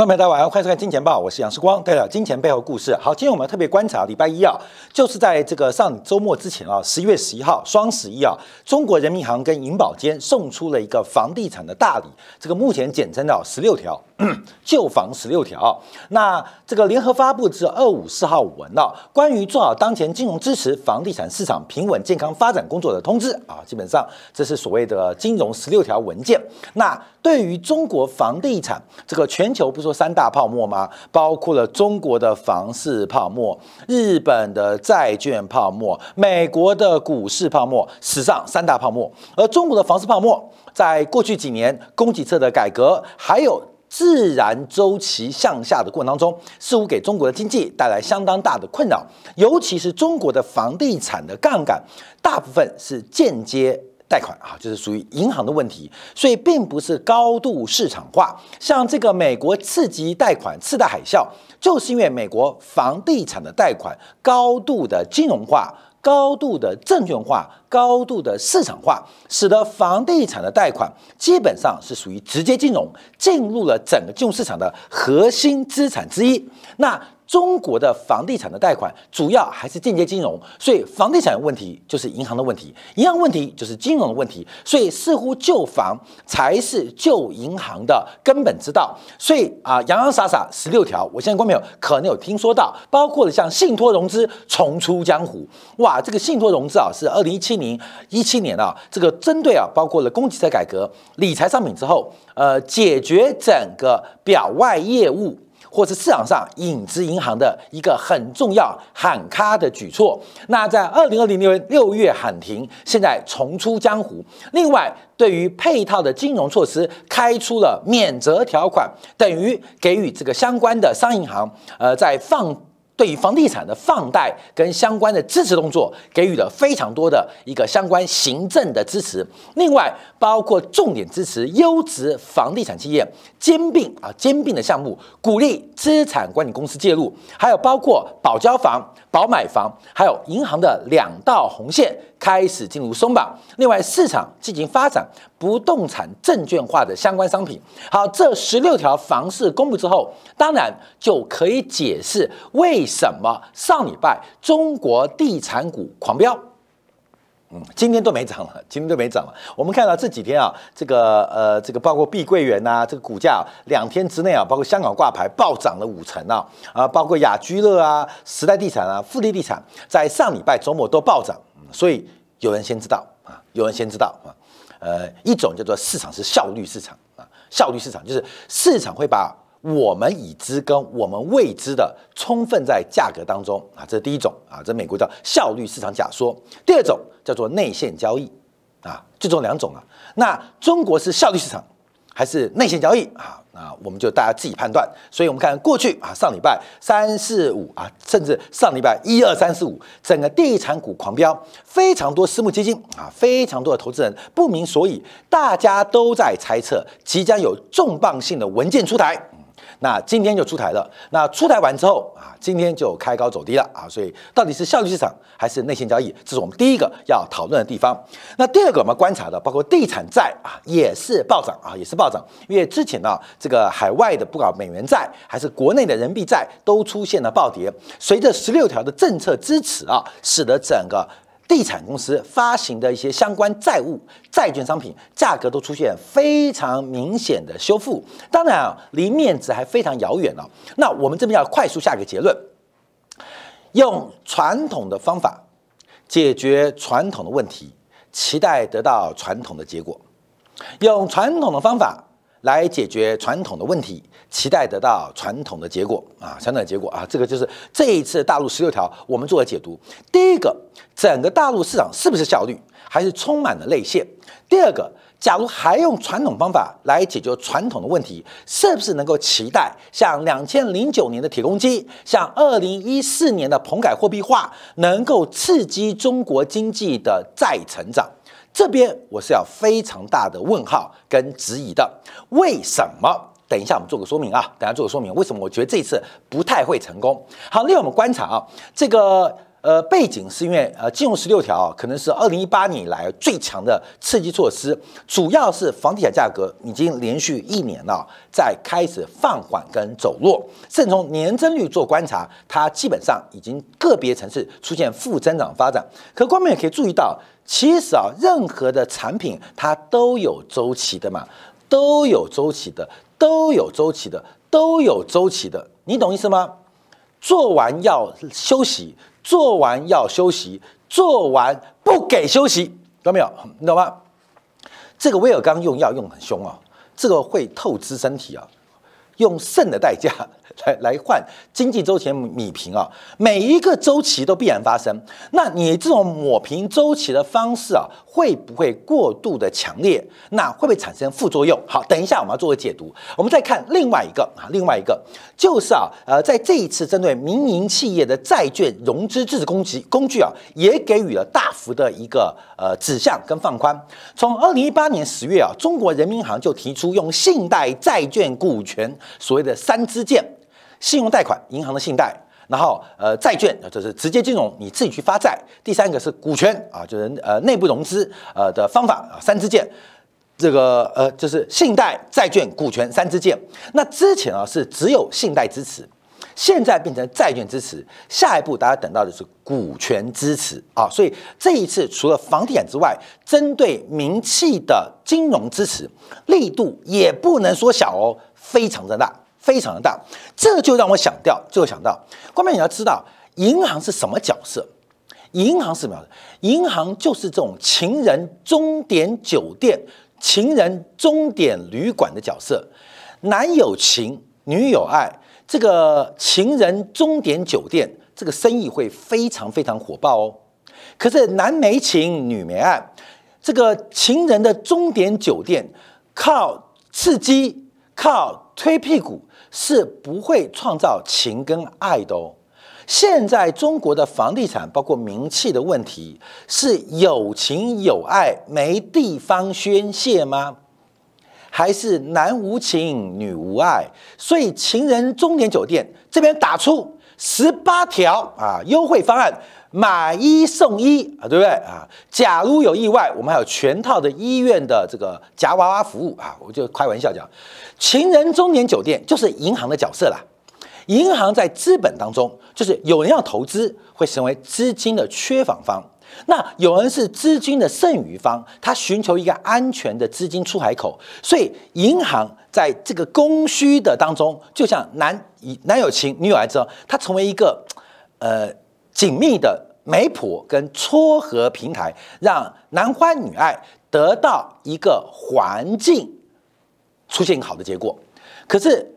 观众朋友大家晚上好，欢迎收看《金钱报》，我是杨世光，带来金钱背后故事。好，今天我们特别观察礼拜一啊，就是在这个上周末之前啊，十一月十一号双十一啊，中国人民银行跟银保监送出了一个房地产的大礼，这个目前简称到十六条，旧房十六条。那这个联合发布至二五四号文啊，关于做好当前金融支持房地产市场平稳健康发展工作的通知啊，基本上这是所谓的金融十六条文件。那对于中国房地产这个全球不是三大泡沫吗？包括了中国的房市泡沫、日本的债券泡沫、美国的股市泡沫，史上三大泡沫。而中国的房市泡沫，在过去几年供给侧的改革，还有自然周期向下的过程当中，似乎给中国的经济带来相当大的困扰。尤其是中国的房地产的杠杆，大部分是间接。贷款啊，就是属于银行的问题，所以并不是高度市场化。像这个美国次级贷款次贷海啸，就是因为美国房地产的贷款高度的金融化、高度的证券化、高度的市场化，使得房地产的贷款基本上是属于直接金融，进入了整个金融市场的核心资产之一。那中国的房地产的贷款主要还是间接金融，所以房地产问题就是银行的问题，银行问题就是金融的问题，所以似乎救房才是救银行的根本之道。所以啊，洋洋洒洒十六条，我现在观众朋友可能有听说到，包括了像信托融资重出江湖，哇，这个信托融资啊是二零一七明一七年啊，这个针对啊包括了供给侧改革、理财商品之后，呃，解决整个表外业务。或是市场上影子银行的一个很重要喊卡的举措，那在二零二零年六月喊停，现在重出江湖。另外，对于配套的金融措施，开出了免责条款，等于给予这个相关的商业银行，呃，在放。对于房地产的放贷跟相关的支持动作，给予了非常多的一个相关行政的支持。另外，包括重点支持优质房地产企业兼并啊兼并的项目，鼓励资产管理公司介入，还有包括保交房、保买房，还有银行的两道红线。开始进入松绑，另外市场进行发展不动产证券化的相关商品。好，这十六条房市公布之后，当然就可以解释为什么上礼拜中国地产股狂飙。嗯，今天都没涨了，今天都没涨了。我们看到这几天啊，这个呃，这个包括碧桂园呐，这个股价两天之内啊，包括香港挂牌暴涨了五成啊，啊，包括雅居乐啊、时代地产啊、富力地产，在上礼拜周末都暴涨。所以有人先知道啊，有人先知道啊，呃，一种叫做市场是效率市场啊，效率市场就是市场会把我们已知跟我们未知的充分在价格当中啊，这是第一种啊，这美国叫效率市场假说。第二种叫做内线交易啊，就这两种啊，那中国是效率市场。还是内线交易啊？那我们就大家自己判断。所以，我们看过去啊，上礼拜三四五啊，甚至上礼拜一二三四五，整个地产股狂飙，非常多私募基金啊，非常多的投资人不明所以，大家都在猜测即将有重磅性的文件出台。那今天就出台了。那出台完之后啊，今天就开高走低了啊。所以到底是效率市场还是内线交易，这是我们第一个要讨论的地方。那第二个我们观察的，包括地产债啊，也是暴涨啊，也是暴涨。因为之前呢，这个海外的不管美元债还是国内的人民币债都出现了暴跌。随着十六条的政策支持啊，使得整个。地产公司发行的一些相关债务、债券商品价格都出现非常明显的修复，当然啊，离面值还非常遥远了。那我们这边要快速下个结论：用传统的方法解决传统的问题，期待得到传统的结果；用传统的方法。来解决传统的问题，期待得到传统的结果啊，传统的结果啊，这个就是这一次大陆十六条我们做的解读。第一个，整个大陆市场是不是效率，还是充满了内线？第二个，假如还用传统方法来解决传统的问题，是不是能够期待像两千零九年的铁公鸡，像二零一四年的棚改货币化，能够刺激中国经济的再成长？这边我是要非常大的问号跟质疑的，为什么？等一下我们做个说明啊，等下做个说明，为什么我觉得这次不太会成功？好，另外我们观察啊，这个呃，背景是因为呃，金融十六条可能是二零一八年以来最强的刺激措施，主要是房地产价格已经连续一年了，在开始放缓跟走弱，甚至从年增率做观察，它基本上已经个别城市出现负增长发展。可观众也可以注意到，其实啊，任何的产品它都有周期的嘛，都有周期的，都有周期的，都有周期的，你懂意思吗？做完要休息。做完要休息，做完不给休息，懂没有？你懂吗？这个威尔刚用药用很凶啊，这个会透支身体啊，用肾的代价。来来换经济周期米平啊，每一个周期都必然发生。那你这种抹平周期的方式啊，会不会过度的强烈？那会不会产生副作用？好，等一下我们要做个解读。我们再看另外一个啊，另外一个就是啊，呃，在这一次针对民营企业的债券融资支持工具工具啊，也给予了大幅的一个呃指向跟放宽。从二零一八年十月啊，中国人民银行就提出用信贷、债券、股权所谓的三支箭。信用贷款，银行的信贷，然后呃债券，就是直接金融，你自己去发债。第三个是股权啊，就是呃内部融资呃的方法啊，三支箭，这个呃就是信贷、债券、股权三支箭。那之前啊是只有信贷支持，现在变成债券支持，下一步大家等到的是股权支持啊。所以这一次除了房地产之外，针对民企的金融支持力度也不能说小哦，非常的大。非常的大，这就让我想到，就会想到，关键你要知道，银行是什么角色？银行是什么？银行就是这种情人终点酒店、情人终点旅馆的角色。男有情，女有爱，这个情人终点酒店，这个生意会非常非常火爆哦。可是男没情，女没爱，这个情人的终点酒店，靠刺激，靠推屁股。是不会创造情跟爱的哦。现在中国的房地产包括名气的问题，是有情有爱没地方宣泄吗？还是男无情女无爱？所以情人终点酒店这边打出十八条啊优惠方案，买一送一啊，对不对啊？假如有意外，我们还有全套的医院的这个夹娃娃服务啊，我就开玩笑讲。情人中年酒店就是银行的角色啦。银行在资本当中，就是有人要投资，会成为资金的缺乏方；那有人是资金的剩余方，他寻求一个安全的资金出海口。所以，银行在这个供需的当中，就像男男有情，女有爱之后，它成为一个呃紧密的媒婆跟撮合平台，让男欢女爱得到一个环境。出现好的结果，可是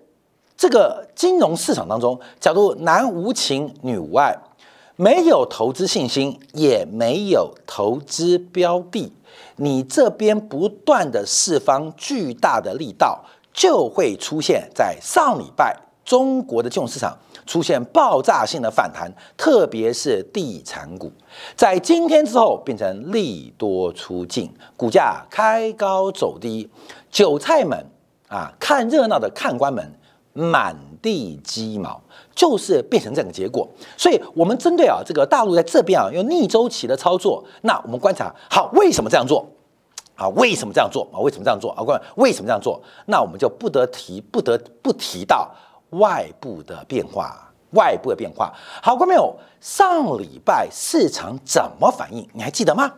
这个金融市场当中，假如男无情女无爱，没有投资信心，也没有投资标的，你这边不断的释放巨大的力道，就会出现在上礼拜中国的金融市场出现爆炸性的反弹，特别是地产股，在今天之后变成利多出尽，股价开高走低，韭菜们。啊，看热闹的看官们满地鸡毛，就是变成这个结果。所以，我们针对啊这个大陆在这边啊用逆周期的操作，那我们观察好为什么这样做啊？为什么这样做啊？为什么这样做啊？关为什么这样做？那我们就不得提不得不提到外部的变化，外部的变化。好，观众朋友，上礼拜市场怎么反应？你还记得吗？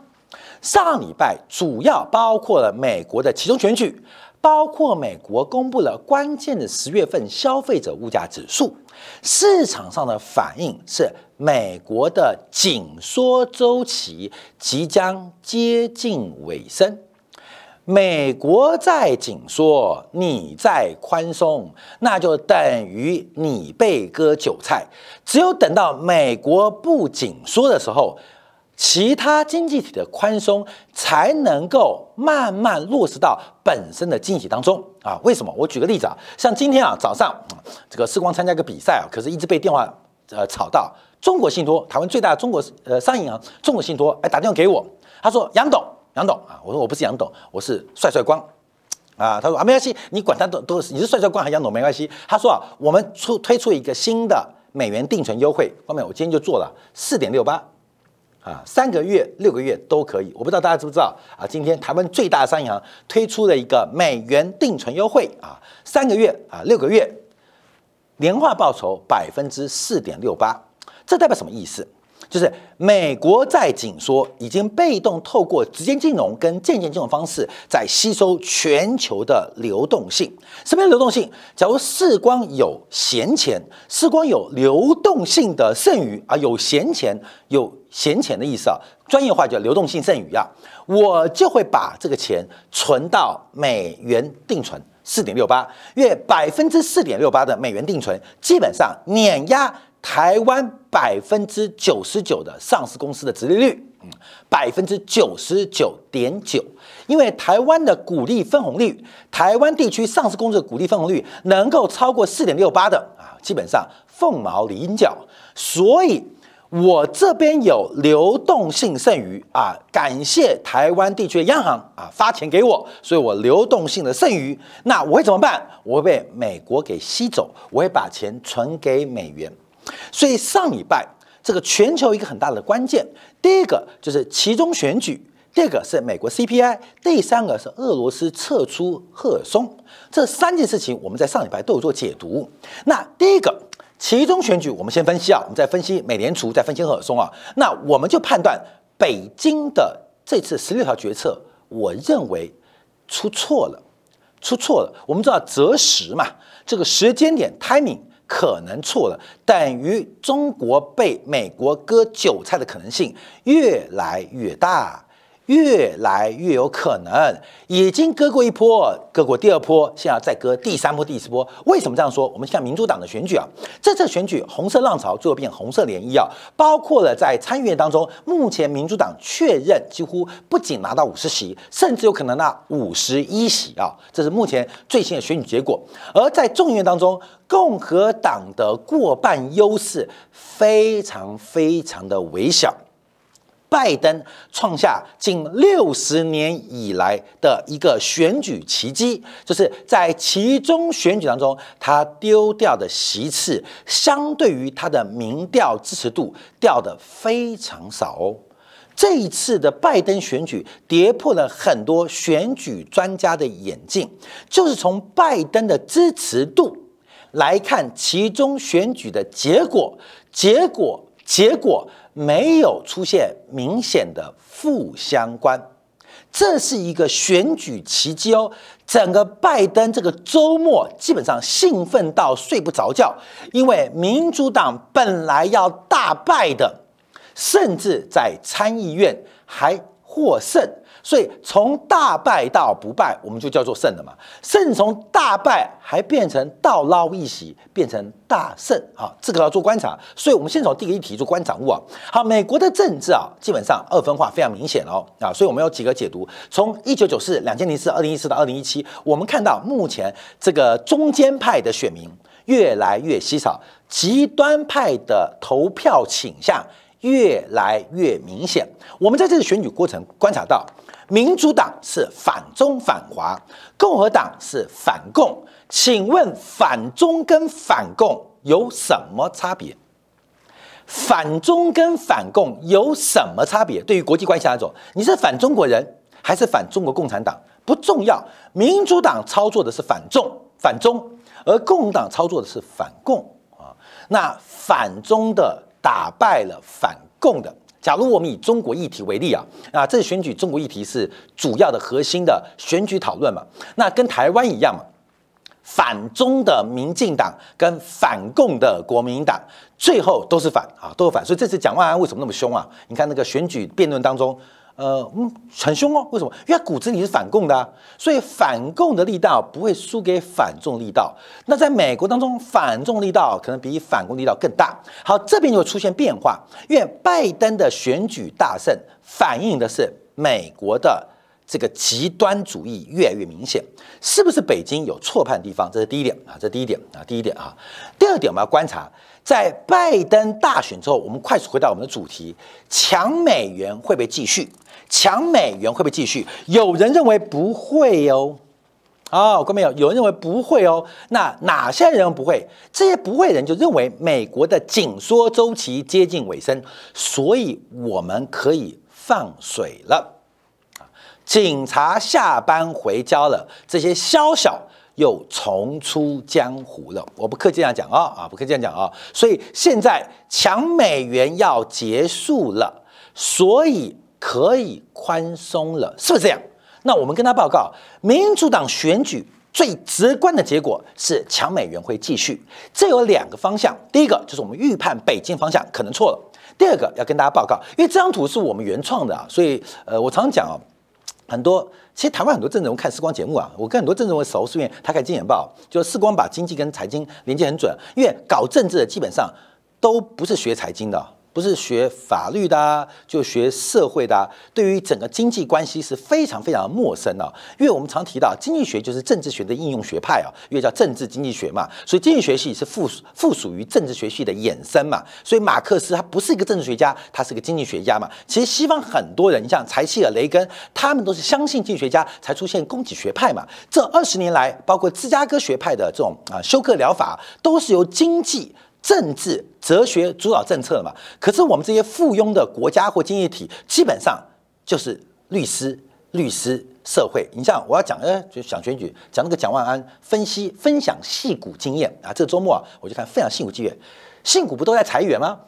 上礼拜主要包括了美国的其中选举。包括美国公布了关键的十月份消费者物价指数，市场上的反应是美国的紧缩周期即将接近尾声。美国在紧缩，你在宽松，那就等于你被割韭菜。只有等到美国不紧缩的时候。其他经济体的宽松才能够慢慢落实到本身的经济当中啊？为什么？我举个例子啊，像今天啊早上，这个世光参加一个比赛啊，可是一直被电话呃吵到。中国信托，台湾最大的中国呃商业银行中国信托，哎打电话给我，他说杨董杨董啊，我说我不是杨董，我是帅帅光啊。他说啊没关系，你管他都都是你是帅帅光还是杨董没关系。他说啊，我们出推出一个新的美元定存优惠，方面我今天就做了四点六八，啊，三个月、六个月都可以。我不知道大家知不知道啊？今天台湾最大的商业银行推出了一个美元定存优惠啊，三个月啊，六个月，年化报酬百分之四点六八，这代表什么意思？就是美国在紧缩，已经被动透过直接金融跟间接金融方式在吸收全球的流动性。什么样流动性？假如世光有闲钱，世光有流动性的剩余啊，有闲钱，有闲钱的意思啊，专业化叫流动性剩余啊，我就会把这个钱存到美元定存四点六八，约百分之四点六八的美元定存，基本上碾压。台湾百分之九十九的上市公司的殖利率，嗯，百分之九十九点九，因为台湾的股利分红率，台湾地区上市公司的股利分红率能够超过四点六八的啊，基本上凤毛麟角。所以，我这边有流动性剩余啊，感谢台湾地区的央行啊发钱给我，所以我流动性的剩余，那我会怎么办？我会被美国给吸走，我会把钱存给美元。所以上礼拜这个全球一个很大的关键，第一个就是其中选举，第二个是美国 CPI，第三个是俄罗斯撤出赫尔松，这三件事情我们在上礼拜都有做解读。那第一个其中选举，我们先分析啊，我们再分析美联储，再分析赫尔松啊，那我们就判断北京的这次十六条决策，我认为出错了，出错了。我们知道择时嘛，这个时间点 timing。可能错了，等于中国被美国割韭菜的可能性越来越大。越来越有可能，已经割过一波，割过第二波，现在再割第三波、第四波。为什么这样说？我们看民主党的选举啊，这次选举红色浪潮最后变红色涟漪啊，包括了在参议院当中，目前民主党确认几乎不仅拿到五十席，甚至有可能拿五十一席啊，这是目前最新的选举结果。而在众议院当中，共和党的过半优势非常非常的微小。拜登创下近六十年以来的一个选举奇迹，就是在其中选举当中，他丢掉的席次，相对于他的民调支持度掉的非常少哦。这一次的拜登选举跌破了很多选举专家的眼镜，就是从拜登的支持度来看，其中选举的结果，结果，结果。没有出现明显的负相关，这是一个选举奇迹哦。整个拜登这个周末基本上兴奋到睡不着觉，因为民主党本来要大败的，甚至在参议院还获胜。所以从大败到不败，我们就叫做胜了嘛。胜从大败还变成倒捞一席，变成大胜啊！这个要做观察。所以我们先从第一个议题做观察物啊。好，美国的政治啊，基本上二分化非常明显哦啊。所以我们有几个解读：从一九九四、两千零四、二零一四到二零一七，我们看到目前这个中间派的选民越来越稀少，极端派的投票倾向越来越明显。我们在这个选举过程观察到。民主党是反中反华，共和党是反共。请问反中跟反共有什么差别？反中跟反共有什么差别？对于国际关系来说，你是反中国人还是反中国共产党不重要。民主党操作的是反中反中，而共党操作的是反共啊。那反中的打败了反共的。假如我们以中国议题为例啊，啊，这次选举中国议题是主要的核心的选举讨论嘛？那跟台湾一样嘛，反中的民进党跟反共的国民党，最后都是反啊，都是反。所以这次蒋万安为什么那么凶啊？你看那个选举辩论当中。呃，嗯，很凶哦。为什么？因为骨子里是反共的，所以反共的力道不会输给反中力道。那在美国当中，反中力道可能比反共力道更大。好，这边就出现变化，因为拜登的选举大胜，反映的是美国的这个极端主义越来越明显。是不是北京有错判地方？这是第一点啊，这第一点啊，第一点啊。第二点，我们要观察。在拜登大选之后，我们快速回到我们的主题：强美元会不会继续？强美元会不会继续？有人认为不会哦，哦，各位有有人认为不会哦，那哪些人不会？这些不会人就认为美国的紧缩周期接近尾声，所以我们可以放水了。警察下班回家了，这些宵小又重出江湖了。我不客气这样讲啊啊，不客气这样讲啊。所以现在抢美元要结束了，所以可以宽松了，是不是这样？那我们跟他报告，民主党选举最直观的结果是抢美元会继续。这有两个方向，第一个就是我们预判北京方向可能错了。第二个要跟大家报告，因为这张图是我们原创的啊，所以呃，我常常讲啊。很多，其实台湾很多政治人看时光节目啊，我跟很多政治人熟，是因为他看《金钱报》，就时光把经济跟财经连接很准，因为搞政治的基本上都不是学财经的。不是学法律的，就学社会的，对于整个经济关系是非常非常陌生的。因为我们常提到经济学就是政治学的应用学派啊，因为叫政治经济学嘛，所以经济学系是附附属于政治学系的衍生嘛。所以马克思他不是一个政治学家，他是个经济学家嘛。其实西方很多人，像柴契尔、雷根，他们都是相信经济学家才出现供给学派嘛。这二十年来，包括芝加哥学派的这种啊休克疗法，都是由经济。政治哲学主导政策嘛，可是我们这些附庸的国家或经济体，基本上就是律师、律师、社会。你像我要讲，哎，就想选举，讲那个蒋万安分析分享戏股经验啊。这个周末啊，我就看分享戏股经验，戏股不都在裁员吗？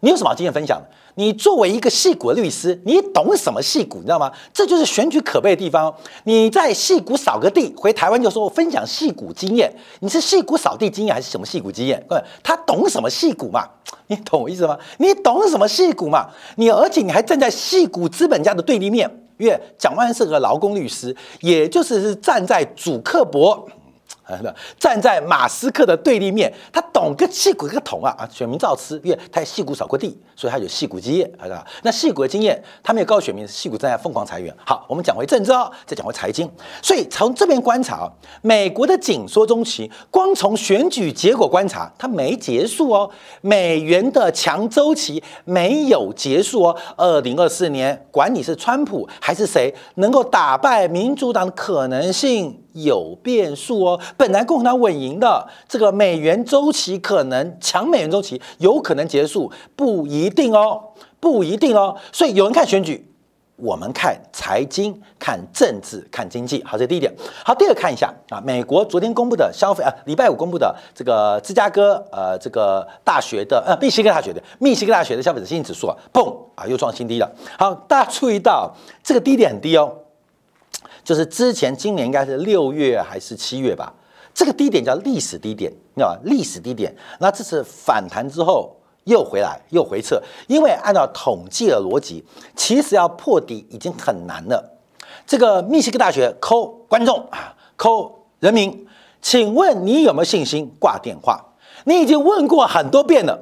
你有什么经验分享？你作为一个戏股的律师，你懂什么戏股？你知道吗？这就是选举可悲的地方。你在戏股扫个地，回台湾就说我分享戏股经验。你是戏股扫地经验还是什么戏股经验？他懂什么戏股嘛？你懂我意思吗？你懂什么戏股嘛？你而且你还站在戏股资本家的对立面，因为蒋万是个劳工律师，也就是站在主克伯。站在马斯克的对立面，他懂个屁股个桶啊啊！选民照吃，因为他屁股扫过地，所以他有戏骨经验，是吧？那戏骨的经验，他没有告诉选民，戏骨正在疯狂裁员。好，我们讲回政治哦，再讲回财经。所以从这边观察，美国的紧缩中期，光从选举结果观察，它没结束哦。美元的强周期没有结束哦。二零二四年，管你是川普还是谁，能够打败民主党可能性。有变数哦，本来共和党稳赢的这个美元周期可能强，美元周期有可能结束，不一一定哦，不一定哦。所以有人看选举，我们看财经、看政治、看经济。好，这是第一点。好，第二看一下啊，美国昨天公布的消费啊，礼拜五公布的这个芝加哥呃这个大学的呃密西根大学的密西根大学的消费者信心指数啊，嘣啊又创新低了。好，大家注意到这个低点很低哦。就是之前今年应该是六月还是七月吧，这个低点叫历史低点，你知道吧？历史低点，那这次反弹之后又回来又回撤，因为按照统计的逻辑，其实要破底已经很难了。这个密西根大学扣观众啊，扣人民，请问你有没有信心挂电话？你已经问过很多遍了，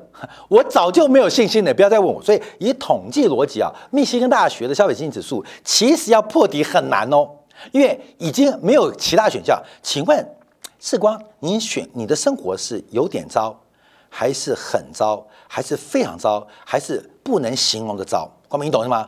我早就没有信心了，不要再问我。所以以统计逻辑啊，密西根大学的消费信心指数其实要破底很难哦。因为已经没有其他选项，请问世光，你选你的生活是有点糟，还是很糟，还是非常糟，还是不能形容的糟？光明，你懂是吗？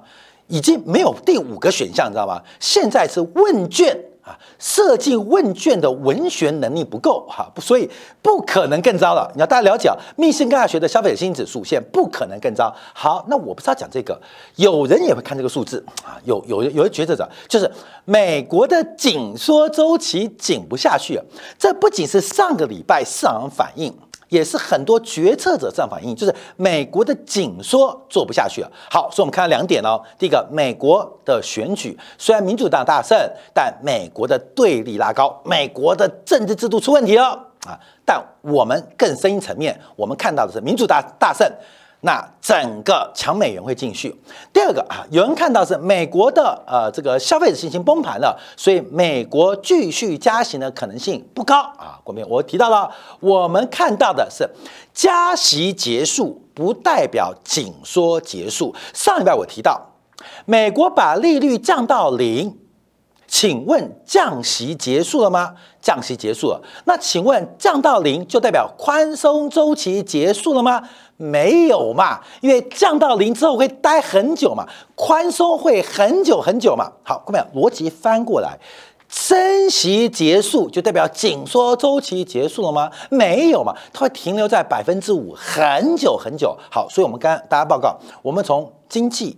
已经没有第五个选项，你知道吗？现在是问卷啊。设计问卷的文学能力不够哈，不所以不可能更糟了。你要大家了解啊，密歇根大学的消费者信心指数现在不可能更糟。好，那我不是要讲这个，有人也会看这个数字啊，有有有的觉得者就是美国的紧缩周期紧不下去。这不仅是上个礼拜市场反应。也是很多决策者这样反应，就是美国的紧缩做不下去了。好，所以我们看到两点哦。第一个，美国的选举虽然民主党大胜，但美国的对立拉高，美国的政治制度出问题了啊。但我们更深一层面，我们看到的是民主大大胜。那整个强美元会继续。第二个啊，有人看到是美国的呃这个消费者信心崩盘了，所以美国继续加息的可能性不高啊。国民，我提到了，我们看到的是加息结束不代表紧缩结束。上礼拜我提到，美国把利率降到零。请问降息结束了吗？降息结束了，那请问降到零就代表宽松周期结束了吗？没有嘛，因为降到零之后会待很久嘛，宽松会很久很久嘛。好，各位逻辑翻过来，升息结束就代表紧缩周期结束了吗？没有嘛，它会停留在百分之五很久很久。好，所以我们刚大家报告，我们从经济、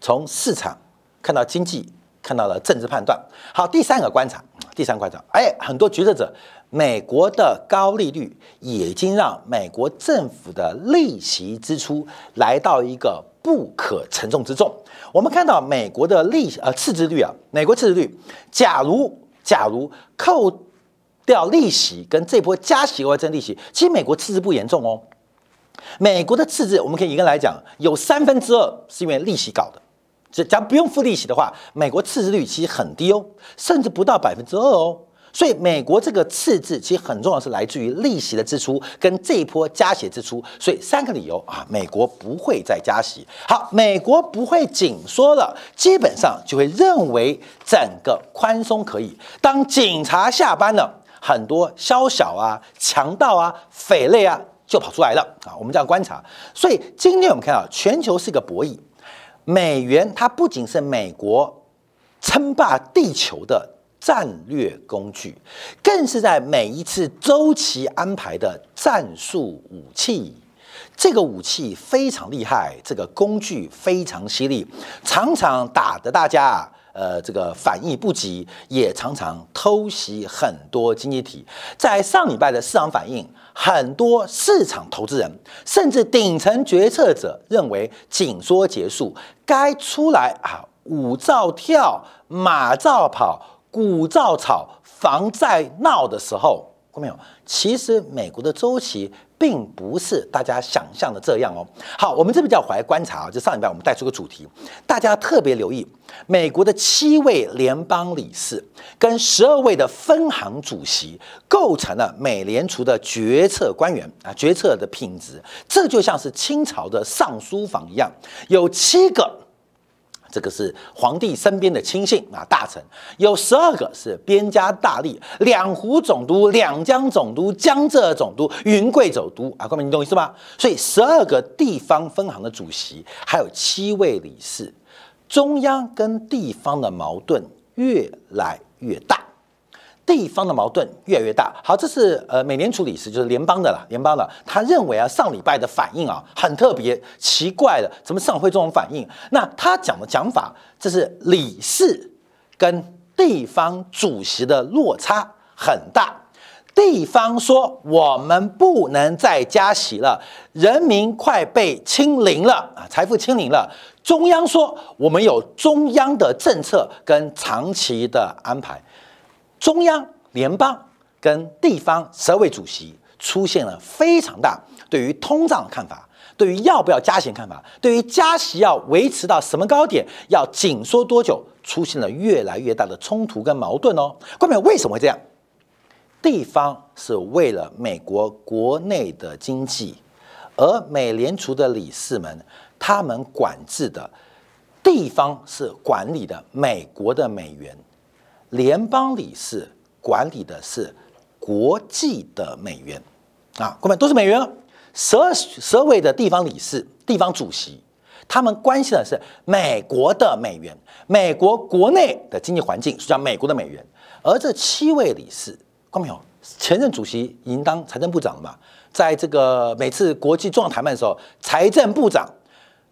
从市场看到经济，看到了政治判断。好，第三个观察，第三个观察，哎，很多决策者，美国的高利率已经让美国政府的利息支出来到一个不可承重之重。我们看到美国的利呃赤字率啊，美国赤字率，假如假如扣掉利息跟这波加息额外增利息，其实美国赤字不严重哦。美国的赤字我们可以一个来讲，有三分之二是因为利息搞的。这假如不用付利息的话，美国赤字率其实很低哦，甚至不到百分之二哦。所以美国这个赤字其实很重要，是来自于利息的支出跟这一波加息支出。所以三个理由啊，美国不会再加息。好，美国不会紧缩了，基本上就会认为整个宽松可以。当警察下班了，很多宵小啊、强盗啊、匪类啊就跑出来了啊。我们这样观察。所以今天我们看到全球是一个博弈，美元它不仅是美国称霸地球的。战略工具，更是在每一次周期安排的战术武器。这个武器非常厉害，这个工具非常犀利，常常打得大家呃这个反应不及，也常常偷袭很多经济体。在上礼拜的市场反应，很多市场投资人甚至顶层决策者认为紧缩结束，该出来啊舞照跳，马照跑。股造炒，房在闹的时候，看到没有？其实美国的周期并不是大家想象的这样哦。好，我们这边叫怀观察啊。就上礼拜我们带出个主题，大家特别留意，美国的七位联邦理事跟十二位的分行主席构成了美联储的决策官员啊，决策的品质，这就像是清朝的上书房一样，有七个。这个是皇帝身边的亲信啊，大臣有十二个是边家大吏，两湖总督、两江总督、江浙总督、云贵总督啊，各位你懂意思吧？所以十二个地方分行的主席，还有七位理事，中央跟地方的矛盾越来越大。地方的矛盾越来越大。好，这是呃美联储理事，就是联邦的了，联邦的。他认为啊，上礼拜的反应啊很特别，奇怪的，怎么上会这种反应？那他讲的讲法，这是理事跟地方主席的落差很大。地方说我们不能再加息了，人民快被清零了啊，财富清零了。中央说我们有中央的政策跟长期的安排。中央、联邦跟地方十二位主席出现了非常大对于通胀的看法，对于要不要加息的看法，对于加息要维持到什么高点，要紧缩多久，出现了越来越大的冲突跟矛盾哦。关键为什么会这样？地方是为了美国国内的经济，而美联储的理事们他们管制的地方是管理的美国的美元。联邦理事管理的是国际的美元，啊，各位都是美元。十二十二位的地方理事、地方主席，他们关心的是美国的美元，美国国内的经济环境，是叫美国的美元。而这七位理事，看到没有？前任主席已经当财政部长了嘛？在这个每次国际重要谈判的时候，财政部长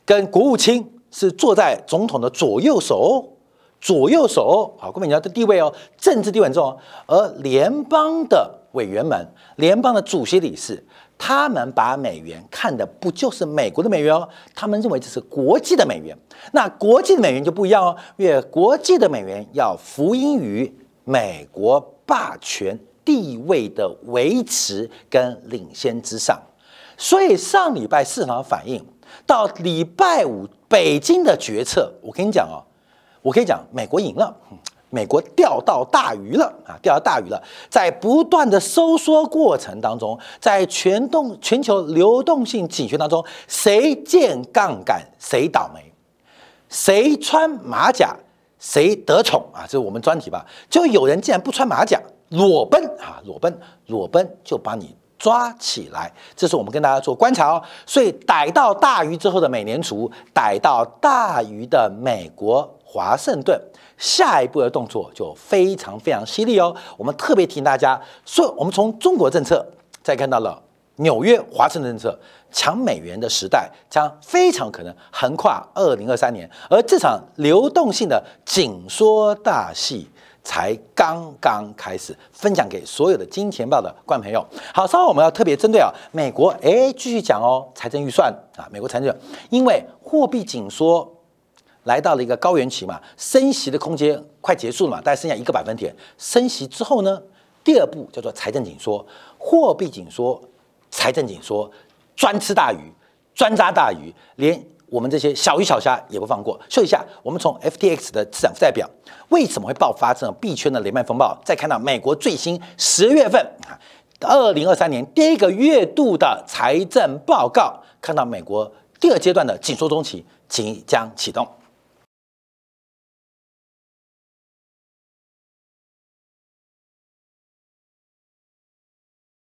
跟国务卿是坐在总统的左右手。左右手，好，各位你要的地位哦，政治地位很重要。而联邦的委员们，联邦的主席理事，他们把美元看的不就是美国的美元哦？他们认为这是国际的美元。那国际的美元就不一样哦，因为国际的美元要服膺于美国霸权地位的维持跟领先之上。所以上礼拜市场反应到礼拜五北京的决策，我跟你讲哦。我可以讲，美国赢了，美国钓到大鱼了啊，钓到大鱼了。在不断的收缩过程当中，在全动全球流动性紧缺当中，谁建杠杆谁倒霉，谁穿马甲谁得宠啊！这是我们专题吧？就有人竟然不穿马甲裸奔啊，裸奔裸奔就把你。抓起来，这是我们跟大家做观察哦。所以逮到大鱼之后的美联储，逮到大鱼的美国华盛顿，下一步的动作就非常非常犀利哦。我们特别提醒大家，说我们从中国政策再看到了纽约华盛顿政策抢美元的时代将非常可能横跨二零二三年，而这场流动性的紧缩大戏。才刚刚开始分享给所有的金钱豹的观众朋友。好，稍后我们要特别针对啊，美国哎继续讲哦，财政预算啊，美国财政，因为货币紧缩来到了一个高原期嘛，升息的空间快结束了嘛，大概剩下一个百分点。升息之后呢，第二步叫做财政紧缩，货币紧缩，财政紧缩，专吃大鱼，专抓大鱼，连。我们这些小鱼小虾也不放过。说一下，我们从 FTX 的市场代表为什么会爆发这种币圈的雷曼风暴？再看到美国最新十月份啊，二零二三年第一个月度的财政报告，看到美国第二阶段的紧缩中期即将启动。